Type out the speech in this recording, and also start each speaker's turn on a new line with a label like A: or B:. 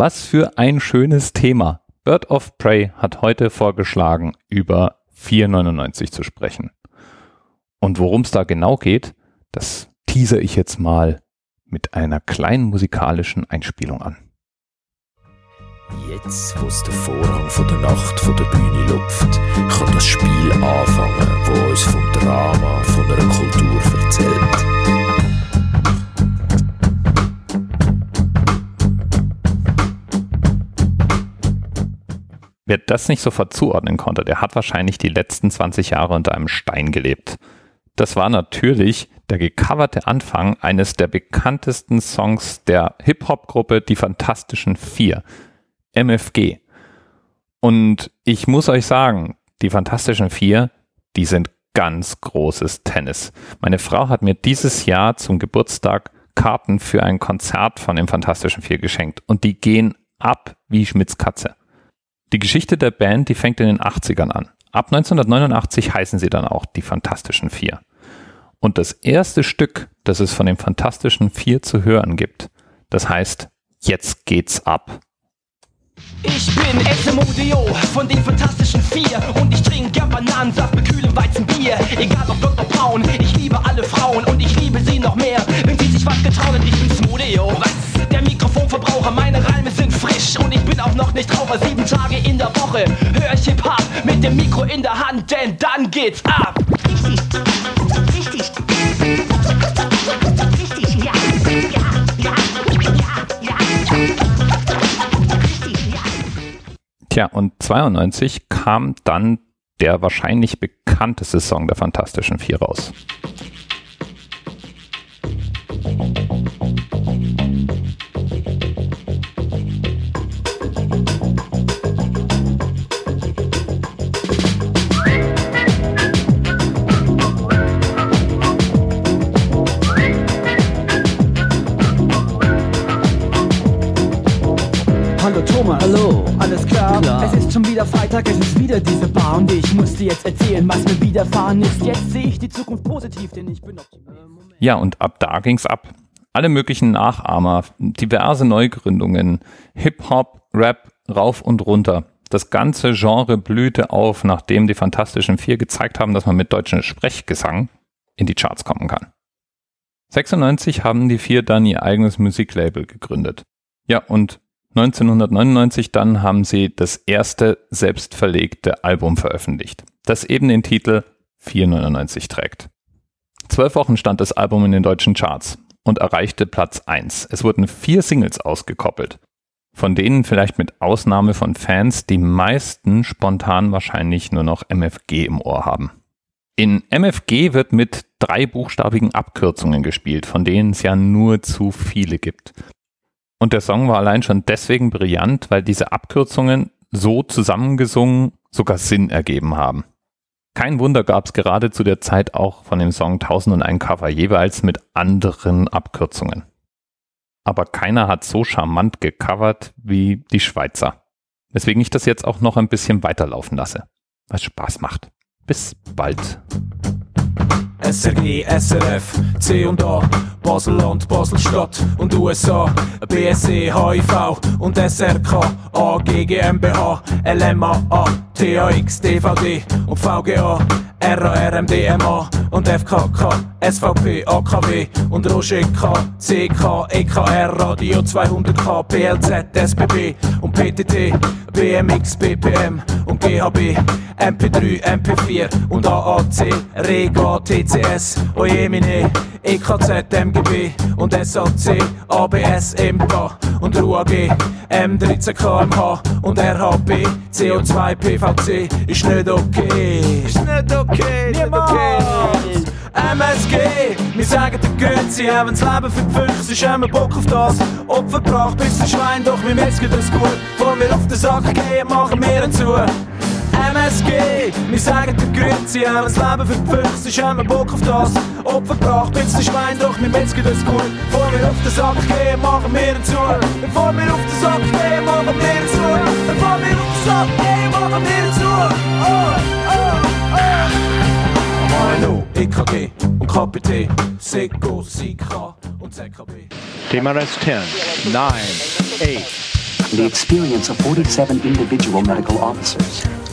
A: Was für ein schönes Thema. Bird of Prey hat heute vorgeschlagen, über 4,99 zu sprechen. Und worum es da genau geht, das teaser ich jetzt mal mit einer kleinen musikalischen Einspielung an.
B: Jetzt, wo der Vorhang von der Nacht von der Bühne lupft,
A: Wer das nicht sofort zuordnen konnte, der hat wahrscheinlich die letzten 20 Jahre unter einem Stein gelebt. Das war natürlich der gecoverte Anfang eines der bekanntesten Songs der Hip-Hop-Gruppe Die Fantastischen Vier, MFG. Und ich muss euch sagen, die Fantastischen Vier, die sind ganz großes Tennis. Meine Frau hat mir dieses Jahr zum Geburtstag Karten für ein Konzert von den Fantastischen Vier geschenkt und die gehen ab wie Schmitz Katze. Die Geschichte der Band, die fängt in den 80ern an. Ab 1989 heißen sie dann auch die Fantastischen Vier. Und das erste Stück, das es von den Fantastischen Vier zu hören gibt, das heißt Jetzt geht's ab.
C: Ich bin SMODO von den Fantastischen Vier und ich trinke gern Bananensaft mit kühlem Weizenbier. Egal ob Dr. Braun, ich liebe alle Frauen und ich liebe sie noch mehr, wenn sie sich was getrauen und ich bin Smodeo. Was? Der Mikrofonverbraucher, meine Reime sind frisch und ich bin auch noch nicht Raucher. Sieben Tage der Woche hör ich Hip-Hop mit dem Mikro in der Hand, denn dann geht's ab.
D: Richtig, richtig, richtig, ja, ja, ja, ja, ja.
A: Tja, und 92 kam dann der wahrscheinlich bekannteste Song der Fantastischen Vier raus.
E: Hallo Thomas.
F: Hallo.
E: Alles klar?
F: Klar.
E: Es ist schon wieder Freitag, es ist wieder diese Bar und ich muss dir jetzt erzählen, was mir widerfahren ist. Jetzt sehe ich die Zukunft positiv, denn ich bin optimistisch.
A: Ja, und ab da ging's ab. Alle möglichen Nachahmer, diverse Neugründungen, Hip-Hop, Rap, rauf und runter. Das ganze Genre blühte auf, nachdem die Fantastischen Vier gezeigt haben, dass man mit deutschem Sprechgesang in die Charts kommen kann. 96 haben die vier dann ihr eigenes Musiklabel gegründet. Ja, und 1999 dann haben sie das erste selbstverlegte Album veröffentlicht, das eben den Titel 499 trägt. Zwölf Wochen stand das Album in den deutschen Charts und erreichte Platz 1. Es wurden vier Singles ausgekoppelt, von denen vielleicht mit Ausnahme von Fans die meisten spontan wahrscheinlich nur noch MFG im Ohr haben. In MFG wird mit drei buchstabigen Abkürzungen gespielt, von denen es ja nur zu viele gibt. Und der Song war allein schon deswegen brillant, weil diese Abkürzungen so zusammengesungen sogar Sinn ergeben haben. Kein Wunder gab es gerade zu der Zeit auch von dem Song 1001 Cover jeweils mit anderen Abkürzungen. Aber keiner hat so charmant gecovert wie die Schweizer. Weswegen ich das jetzt auch noch ein bisschen weiterlaufen lasse. Was Spaß macht. Bis bald.
G: SRG, SRF, C und A, Baselland, Baselstadt und USA, BSE, HIV und SRK, AG, GmbH, LMA, A, TAX, DVD und VGA, RAR, MDMA und FKK, SVP, AKW und Roger K, CK, EKR, Radio 200K, PLZ, SBB und PTT, BMX, BPM und GHB, MP3, MP4 und AAC, Rega, TCS, Ojemine, EKZ, MGB und SAC, ABS, MPA und RUAG, M13 kmh und RHB, CO2, PVC, ist nicht okay. Ist nicht okay, nicht okay. MSG, wir sagen den Götzi, haben das Leben für die Füchse, ist immer Bock auf das. Opfer gebracht bis ein Schwein, doch wir metzgen das gut. Bevor wir auf den Sack gehen, machen wir ihn zu. MSG, wir sagen den Grüezi, haben das Leben für die Füchse, ist immer Bock auf das. Opfer gebracht bis ein Schwein, doch wir metzgen das gut. Bevor wir auf den Sack gehen, machen wir ihn zu. Bevor wir auf den Sack gehen, machen wir ihn zu. Bevor wir auf den Sack gehen, machen wir ihn zu. Oh, oh, oh. ANO, EKG und KPT, SECO, SIKA und ZKB.
H: TMRS 10, 9, 8,
F: the experience of 47 individual medical officers.